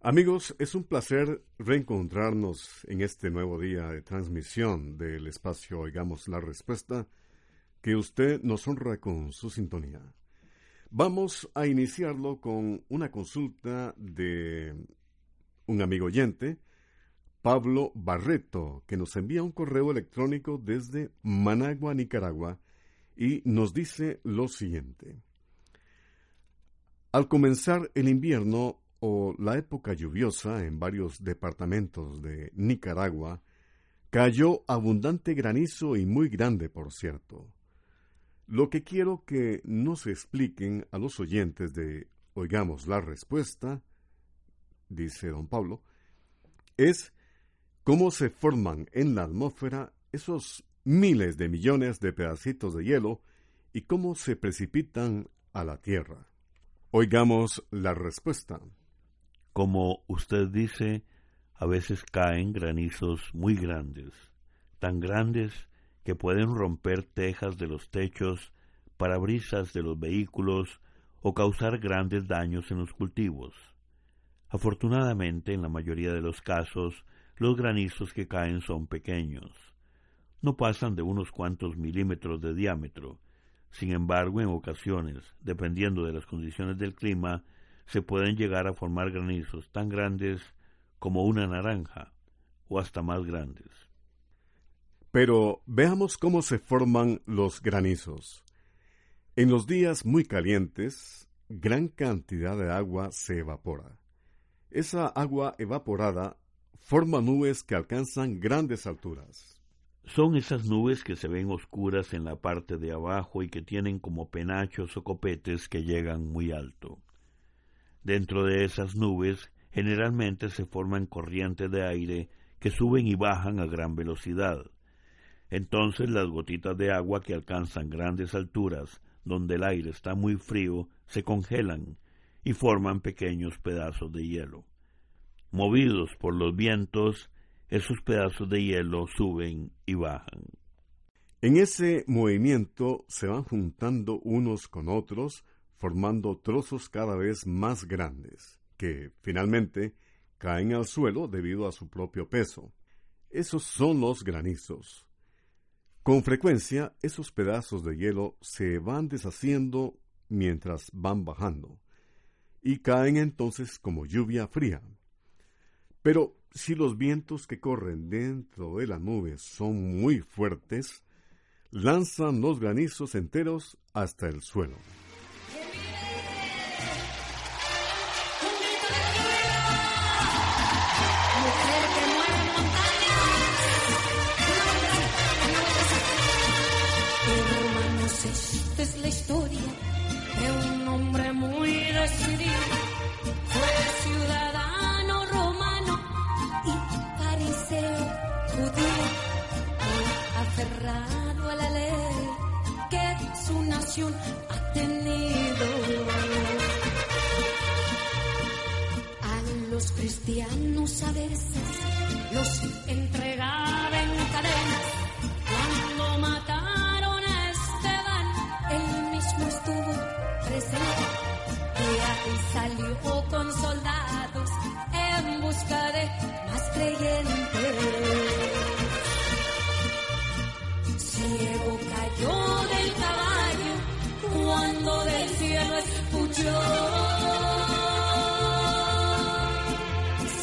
Amigos, es un placer reencontrarnos en este nuevo día de transmisión del espacio Oigamos la Respuesta, que usted nos honra con su sintonía. Vamos a iniciarlo con una consulta de un amigo oyente, Pablo Barreto, que nos envía un correo electrónico desde Managua, Nicaragua, y nos dice lo siguiente. Al comenzar el invierno o la época lluviosa en varios departamentos de Nicaragua, cayó abundante granizo y muy grande, por cierto. Lo que quiero que nos expliquen a los oyentes de Oigamos la respuesta, dice don Pablo, es cómo se forman en la atmósfera esos miles de millones de pedacitos de hielo y cómo se precipitan a la Tierra. Oigamos la respuesta. Como usted dice, a veces caen granizos muy grandes, tan grandes que pueden romper tejas de los techos, parabrisas de los vehículos o causar grandes daños en los cultivos. Afortunadamente, en la mayoría de los casos, los granizos que caen son pequeños. No pasan de unos cuantos milímetros de diámetro. Sin embargo, en ocasiones, dependiendo de las condiciones del clima, se pueden llegar a formar granizos tan grandes como una naranja o hasta más grandes. Pero veamos cómo se forman los granizos. En los días muy calientes, gran cantidad de agua se evapora. Esa agua evaporada forma nubes que alcanzan grandes alturas. Son esas nubes que se ven oscuras en la parte de abajo y que tienen como penachos o copetes que llegan muy alto. Dentro de esas nubes generalmente se forman corrientes de aire que suben y bajan a gran velocidad. Entonces las gotitas de agua que alcanzan grandes alturas, donde el aire está muy frío, se congelan y forman pequeños pedazos de hielo. Movidos por los vientos, esos pedazos de hielo suben y bajan. En ese movimiento se van juntando unos con otros, formando trozos cada vez más grandes, que finalmente caen al suelo debido a su propio peso. Esos son los granizos. Con frecuencia, esos pedazos de hielo se van deshaciendo mientras van bajando, y caen entonces como lluvia fría. Pero si los vientos que corren dentro de la nube son muy fuertes, lanzan los granizos enteros hasta el suelo. Esta es la historia de un hombre muy decidido. Fue ciudadano aferrado a la ley que su nación ha tenido. A los cristianos a veces los entregaba en cadenas. Cuando mataron cielo escuchó.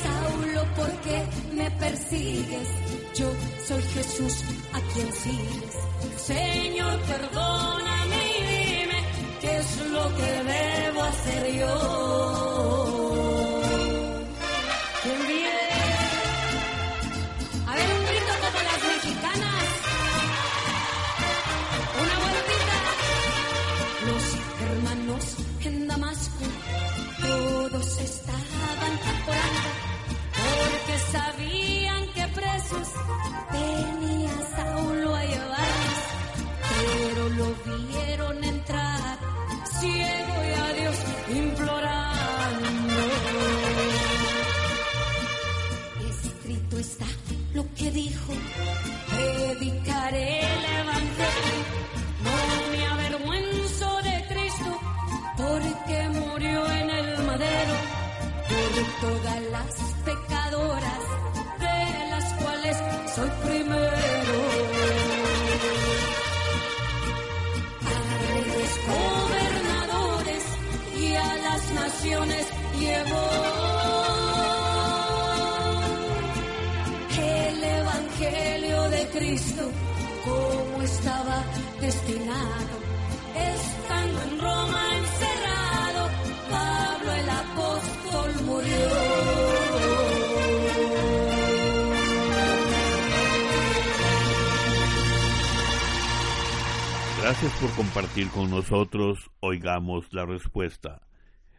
Saulo, ¿por qué me persigues? Yo soy Jesús a quien sigues. Señor, perdóname y dime qué es lo que debo hacer yo. Todos estaban Gracias por compartir con nosotros Oigamos la Respuesta,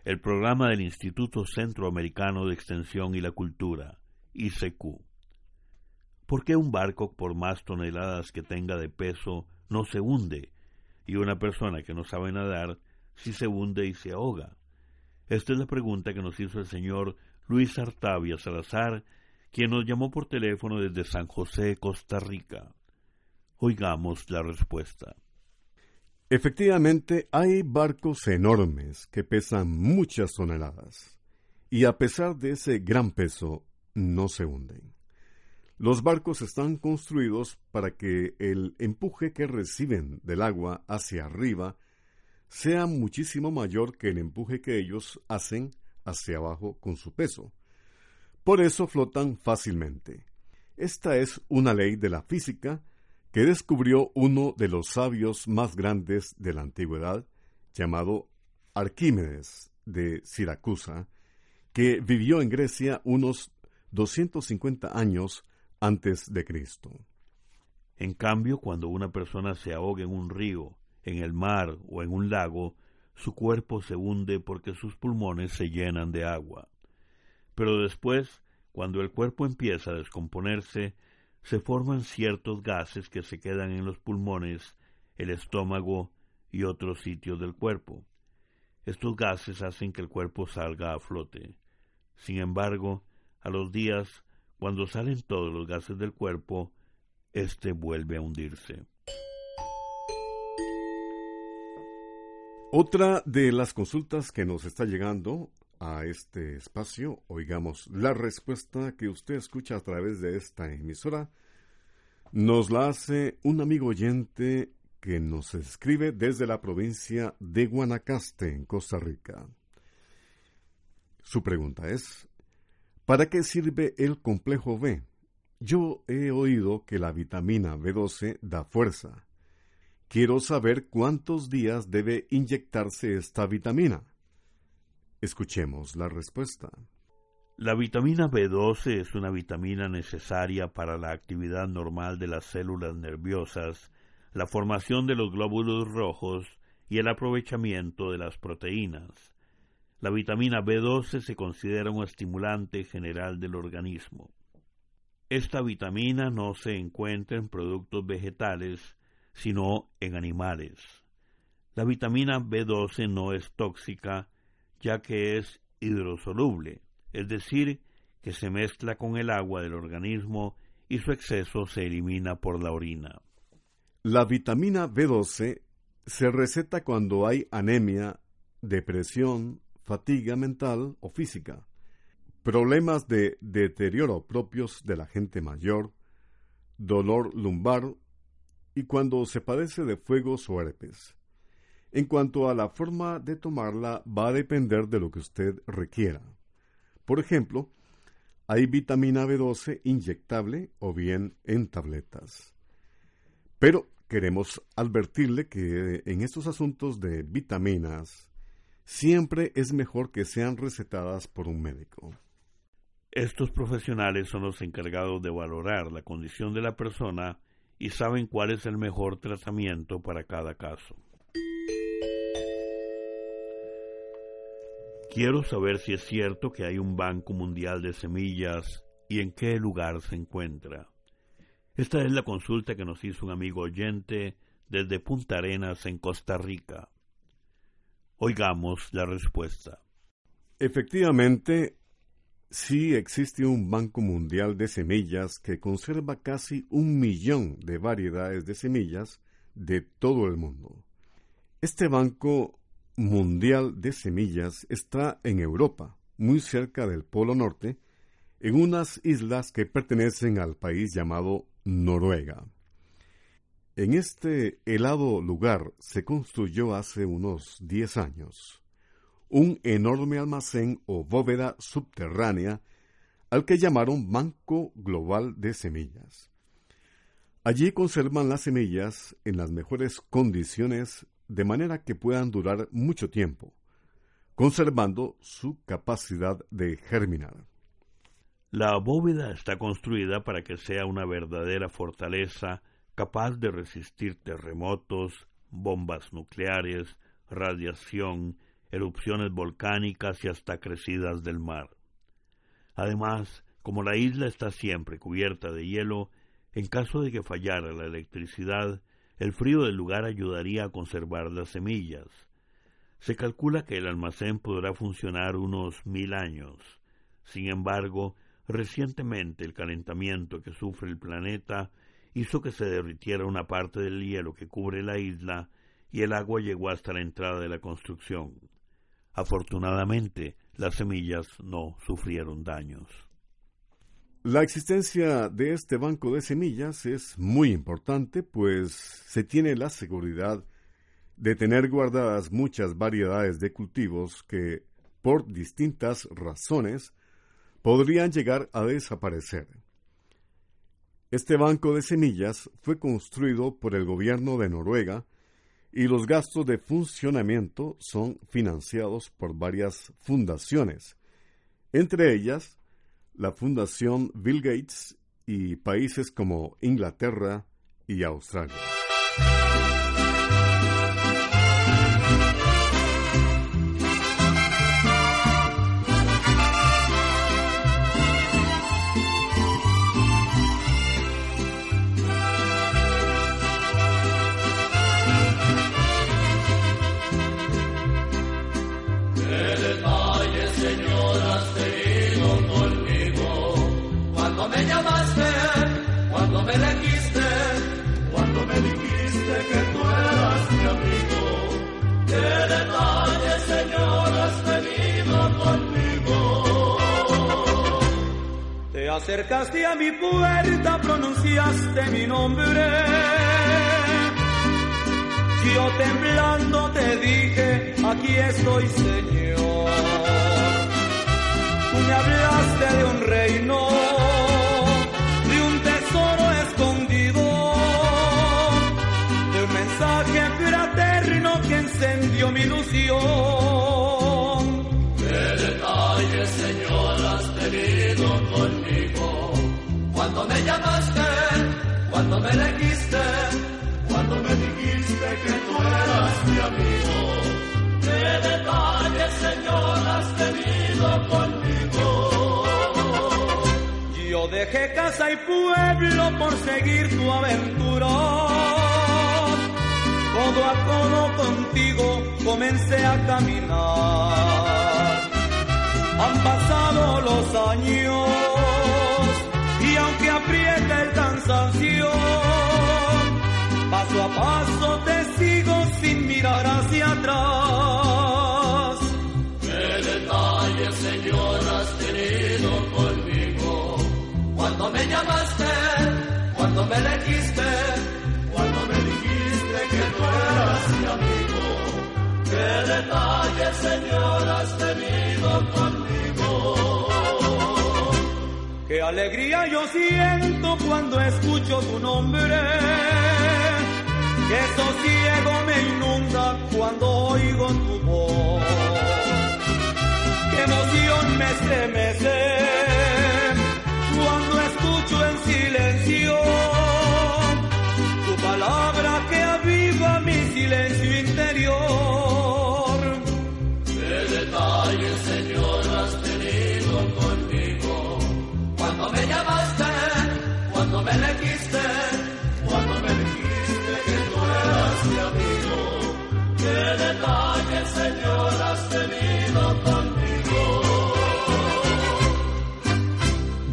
el programa del Instituto Centroamericano de Extensión y la Cultura, ICQ. ¿Por qué un barco, por más toneladas que tenga de peso, no se hunde? Y una persona que no sabe nadar, sí se hunde y se ahoga. Esta es la pregunta que nos hizo el señor Luis Artavia Salazar, quien nos llamó por teléfono desde San José, Costa Rica. Oigamos la respuesta. Efectivamente, hay barcos enormes que pesan muchas toneladas y a pesar de ese gran peso no se hunden. Los barcos están construidos para que el empuje que reciben del agua hacia arriba sea muchísimo mayor que el empuje que ellos hacen hacia abajo con su peso. Por eso flotan fácilmente. Esta es una ley de la física que descubrió uno de los sabios más grandes de la antigüedad, llamado Arquímedes de Siracusa, que vivió en Grecia unos 250 años antes de Cristo. En cambio, cuando una persona se ahoga en un río, en el mar o en un lago, su cuerpo se hunde porque sus pulmones se llenan de agua. Pero después, cuando el cuerpo empieza a descomponerse, se forman ciertos gases que se quedan en los pulmones, el estómago y otros sitios del cuerpo. Estos gases hacen que el cuerpo salga a flote. Sin embargo, a los días, cuando salen todos los gases del cuerpo, éste vuelve a hundirse. Otra de las consultas que nos está llegando a este espacio, oigamos la respuesta que usted escucha a través de esta emisora, nos la hace un amigo oyente que nos escribe desde la provincia de Guanacaste, en Costa Rica. Su pregunta es, ¿para qué sirve el complejo B? Yo he oído que la vitamina B12 da fuerza. Quiero saber cuántos días debe inyectarse esta vitamina. Escuchemos la respuesta. La vitamina B12 es una vitamina necesaria para la actividad normal de las células nerviosas, la formación de los glóbulos rojos y el aprovechamiento de las proteínas. La vitamina B12 se considera un estimulante general del organismo. Esta vitamina no se encuentra en productos vegetales, sino en animales. La vitamina B12 no es tóxica, ya que es hidrosoluble, es decir, que se mezcla con el agua del organismo y su exceso se elimina por la orina. La vitamina B12 se receta cuando hay anemia, depresión, fatiga mental o física, problemas de deterioro propios de la gente mayor, dolor lumbar y cuando se padece de fuegos o herpes. En cuanto a la forma de tomarla, va a depender de lo que usted requiera. Por ejemplo, hay vitamina B12 inyectable o bien en tabletas. Pero queremos advertirle que en estos asuntos de vitaminas siempre es mejor que sean recetadas por un médico. Estos profesionales son los encargados de valorar la condición de la persona y saben cuál es el mejor tratamiento para cada caso. Quiero saber si es cierto que hay un Banco Mundial de Semillas y en qué lugar se encuentra. Esta es la consulta que nos hizo un amigo oyente desde Punta Arenas en Costa Rica. Oigamos la respuesta. Efectivamente, sí existe un Banco Mundial de Semillas que conserva casi un millón de variedades de semillas de todo el mundo. Este banco mundial de semillas está en Europa, muy cerca del Polo Norte, en unas islas que pertenecen al país llamado Noruega. En este helado lugar se construyó hace unos 10 años un enorme almacén o bóveda subterránea al que llamaron Banco Global de Semillas. Allí conservan las semillas en las mejores condiciones de manera que puedan durar mucho tiempo, conservando su capacidad de germinar. La bóveda está construida para que sea una verdadera fortaleza capaz de resistir terremotos, bombas nucleares, radiación, erupciones volcánicas y hasta crecidas del mar. Además, como la isla está siempre cubierta de hielo, en caso de que fallara la electricidad, el frío del lugar ayudaría a conservar las semillas. Se calcula que el almacén podrá funcionar unos mil años. Sin embargo, recientemente el calentamiento que sufre el planeta hizo que se derritiera una parte del hielo que cubre la isla y el agua llegó hasta la entrada de la construcción. Afortunadamente, las semillas no sufrieron daños. La existencia de este banco de semillas es muy importante, pues se tiene la seguridad de tener guardadas muchas variedades de cultivos que, por distintas razones, podrían llegar a desaparecer. Este banco de semillas fue construido por el gobierno de Noruega y los gastos de funcionamiento son financiados por varias fundaciones, entre ellas la Fundación Bill Gates y países como Inglaterra y Australia. Acercaste a mi puerta, pronunciaste mi nombre. Yo temblando te dije, aquí estoy Señor. Tú me hablaste de un reino, de un tesoro escondido, de un mensaje fraterno que encendió mi ilusión. Llamaste, cuando me elegiste, cuando me dijiste que tú eras mi amigo. Qué detalles, Señor, has tenido conmigo. Yo dejé casa y pueblo por seguir tu aventura. Codo a codo contigo comencé a caminar. Han pasado los años Paso a paso te sigo sin mirar hacia atrás. ¿Qué detalle, Señor, has tenido conmigo? Cuando me llamaste, cuando me elegiste, cuando me dijiste que tú eras mi amigo. ¿Qué detalle, Señor, has tenido conmigo? Qué alegría yo siento cuando escucho tu nombre.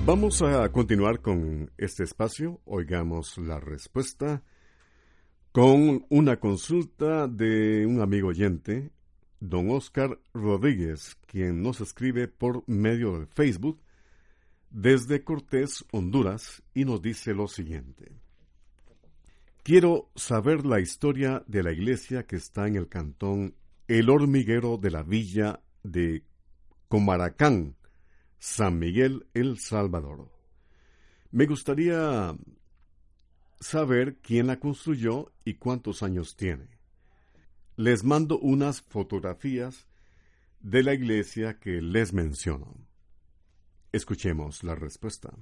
Vamos a continuar con este espacio. Oigamos la respuesta con una consulta de un amigo oyente, don Oscar Rodríguez, quien nos escribe por medio de Facebook desde Cortés, Honduras, y nos dice lo siguiente. Quiero saber la historia de la iglesia que está en el cantón El Hormiguero de la villa de Comaracán, San Miguel, El Salvador. Me gustaría saber quién la construyó y cuántos años tiene. Les mando unas fotografías de la iglesia que les menciono. Escuchemos la respuesta.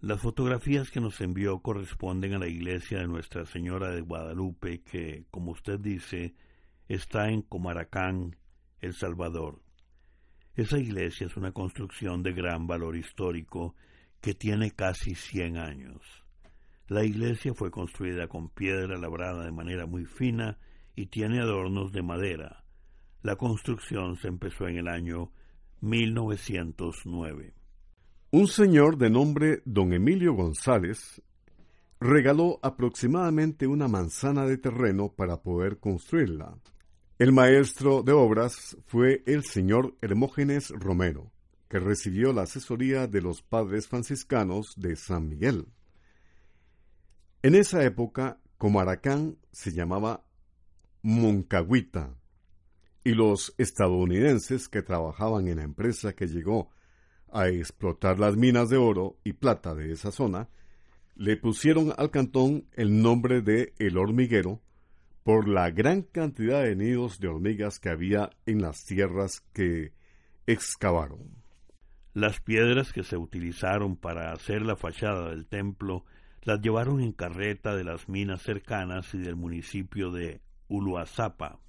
Las fotografías que nos envió corresponden a la iglesia de Nuestra Señora de Guadalupe, que, como usted dice, está en Comaracán, El Salvador. Esa iglesia es una construcción de gran valor histórico que tiene casi 100 años. La iglesia fue construida con piedra labrada de manera muy fina y tiene adornos de madera. La construcción se empezó en el año 1909. Un señor de nombre don Emilio González regaló aproximadamente una manzana de terreno para poder construirla. El maestro de obras fue el señor Hermógenes Romero, que recibió la asesoría de los padres franciscanos de San Miguel. En esa época, Comaracán se llamaba Moncagüita, y los estadounidenses que trabajaban en la empresa que llegó a explotar las minas de oro y plata de esa zona, le pusieron al cantón el nombre de El Hormiguero por la gran cantidad de nidos de hormigas que había en las tierras que excavaron. Las piedras que se utilizaron para hacer la fachada del templo las llevaron en carreta de las minas cercanas y del municipio de Uluazapa.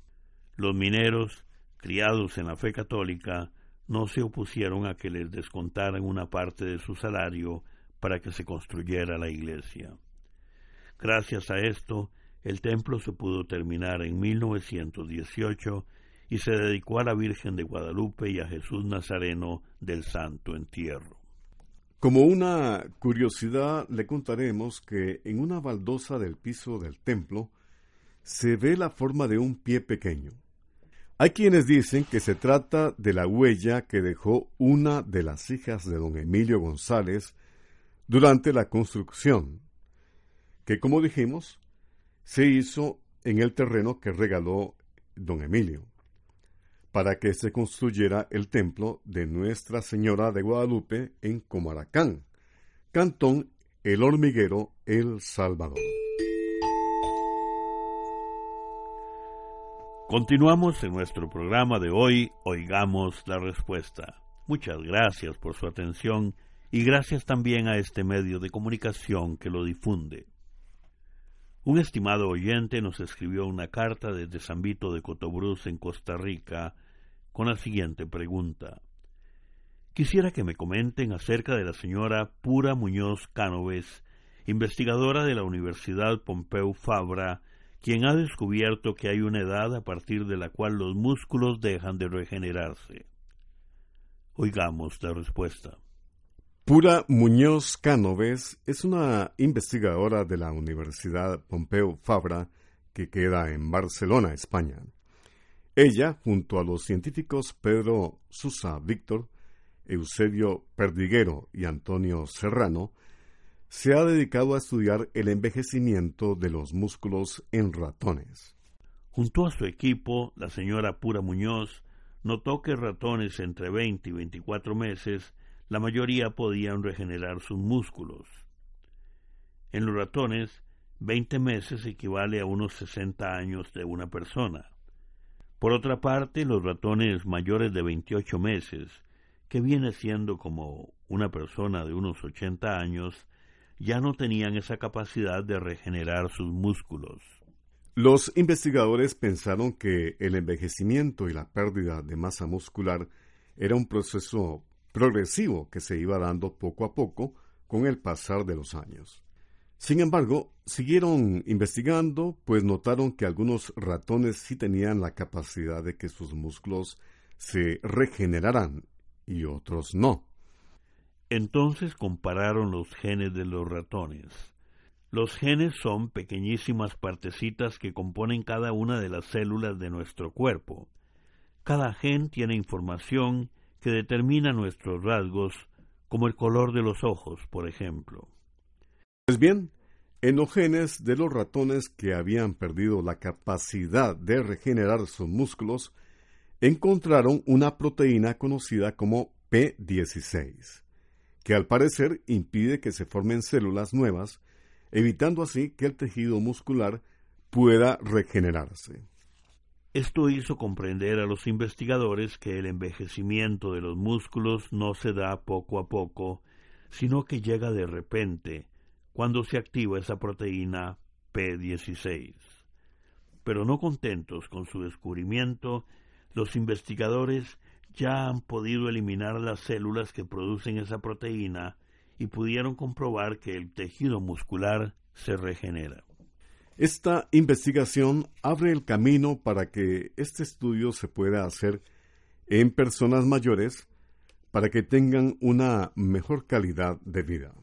Los mineros, criados en la fe católica, no se opusieron a que les descontaran una parte de su salario para que se construyera la iglesia. Gracias a esto, el templo se pudo terminar en 1918 y se dedicó a la Virgen de Guadalupe y a Jesús Nazareno del Santo Entierro. Como una curiosidad, le contaremos que en una baldosa del piso del templo se ve la forma de un pie pequeño. Hay quienes dicen que se trata de la huella que dejó una de las hijas de don Emilio González durante la construcción, que como dijimos, se hizo en el terreno que regaló don Emilio, para que se construyera el templo de Nuestra Señora de Guadalupe en Comaracán, Cantón El Hormiguero, El Salvador. Continuamos en nuestro programa de hoy, Oigamos la Respuesta. Muchas gracias por su atención y gracias también a este medio de comunicación que lo difunde. Un estimado oyente nos escribió una carta desde San Vito de Cotobruz en Costa Rica con la siguiente pregunta. Quisiera que me comenten acerca de la señora Pura Muñoz Cánoves, investigadora de la Universidad Pompeu Fabra, quien ha descubierto que hay una edad a partir de la cual los músculos dejan de regenerarse. Oigamos la respuesta. Pura Muñoz Cánoves es una investigadora de la Universidad Pompeu Fabra que queda en Barcelona, España. Ella, junto a los científicos Pedro Susa Víctor, Eusebio Perdiguero y Antonio Serrano, se ha dedicado a estudiar el envejecimiento de los músculos en ratones. Junto a su equipo, la señora Pura Muñoz notó que ratones entre 20 y 24 meses, la mayoría podían regenerar sus músculos. En los ratones, 20 meses equivale a unos 60 años de una persona. Por otra parte, los ratones mayores de 28 meses, que viene siendo como una persona de unos 80 años, ya no tenían esa capacidad de regenerar sus músculos. Los investigadores pensaron que el envejecimiento y la pérdida de masa muscular era un proceso progresivo que se iba dando poco a poco con el pasar de los años. Sin embargo, siguieron investigando, pues notaron que algunos ratones sí tenían la capacidad de que sus músculos se regeneraran y otros no. Entonces compararon los genes de los ratones. Los genes son pequeñísimas partecitas que componen cada una de las células de nuestro cuerpo. Cada gen tiene información que determina nuestros rasgos, como el color de los ojos, por ejemplo. Pues bien, en los genes de los ratones que habían perdido la capacidad de regenerar sus músculos, encontraron una proteína conocida como P16, que al parecer impide que se formen células nuevas, evitando así que el tejido muscular pueda regenerarse. Esto hizo comprender a los investigadores que el envejecimiento de los músculos no se da poco a poco, sino que llega de repente, cuando se activa esa proteína P16. Pero no contentos con su descubrimiento, los investigadores ya han podido eliminar las células que producen esa proteína y pudieron comprobar que el tejido muscular se regenera. Esta investigación abre el camino para que este estudio se pueda hacer en personas mayores para que tengan una mejor calidad de vida.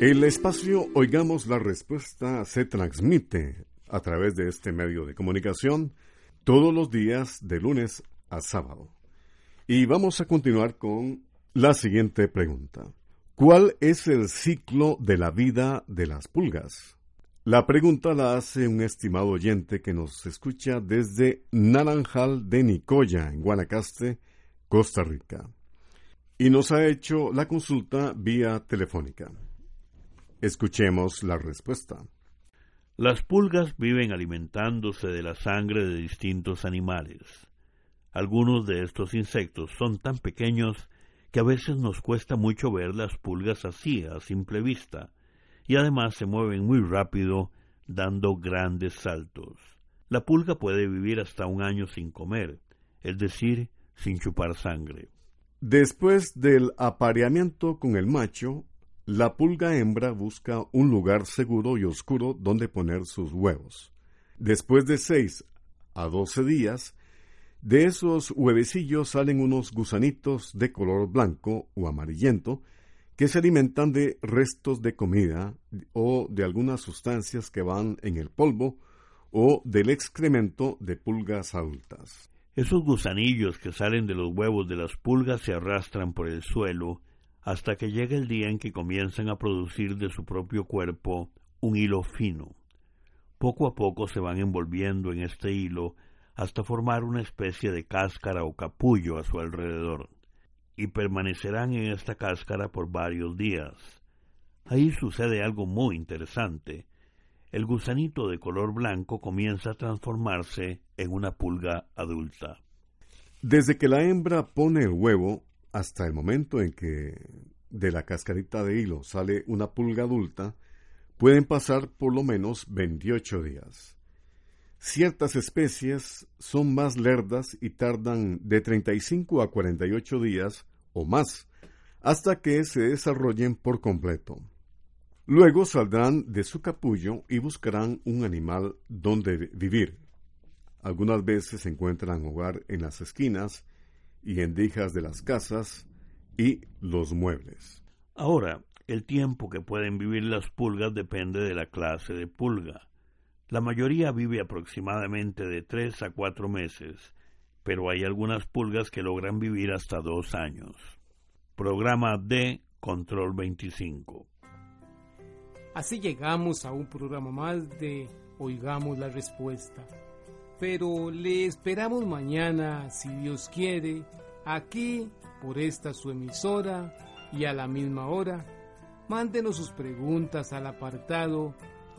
El espacio Oigamos la Respuesta se transmite a través de este medio de comunicación todos los días de lunes a sábado. Y vamos a continuar con la siguiente pregunta. ¿Cuál es el ciclo de la vida de las pulgas? La pregunta la hace un estimado oyente que nos escucha desde Naranjal de Nicoya, en Guanacaste, Costa Rica. Y nos ha hecho la consulta vía telefónica. Escuchemos la respuesta. Las pulgas viven alimentándose de la sangre de distintos animales. Algunos de estos insectos son tan pequeños que a veces nos cuesta mucho ver las pulgas así, a simple vista, y además se mueven muy rápido, dando grandes saltos. La pulga puede vivir hasta un año sin comer, es decir, sin chupar sangre. Después del apareamiento con el macho, la pulga hembra busca un lugar seguro y oscuro donde poner sus huevos. Después de seis a doce días, de esos huevecillos salen unos gusanitos de color blanco o amarillento que se alimentan de restos de comida o de algunas sustancias que van en el polvo o del excremento de pulgas adultas. Esos gusanillos que salen de los huevos de las pulgas se arrastran por el suelo hasta que llega el día en que comienzan a producir de su propio cuerpo un hilo fino. Poco a poco se van envolviendo en este hilo hasta formar una especie de cáscara o capullo a su alrededor, y permanecerán en esta cáscara por varios días. Ahí sucede algo muy interesante. El gusanito de color blanco comienza a transformarse en una pulga adulta. Desde que la hembra pone el huevo, hasta el momento en que de la cascarita de hilo sale una pulga adulta, pueden pasar por lo menos 28 días. Ciertas especies son más lerdas y tardan de 35 a 48 días o más hasta que se desarrollen por completo. Luego saldrán de su capullo y buscarán un animal donde vivir. Algunas veces encuentran hogar en las esquinas y endijas de las casas y los muebles. Ahora, el tiempo que pueden vivir las pulgas depende de la clase de pulga. La mayoría vive aproximadamente de tres a cuatro meses, pero hay algunas pulgas que logran vivir hasta dos años. Programa de Control 25. Así llegamos a un programa más de Oigamos la Respuesta pero le esperamos mañana, si Dios quiere, aquí por esta su emisora y a la misma hora. Mándenos sus preguntas al apartado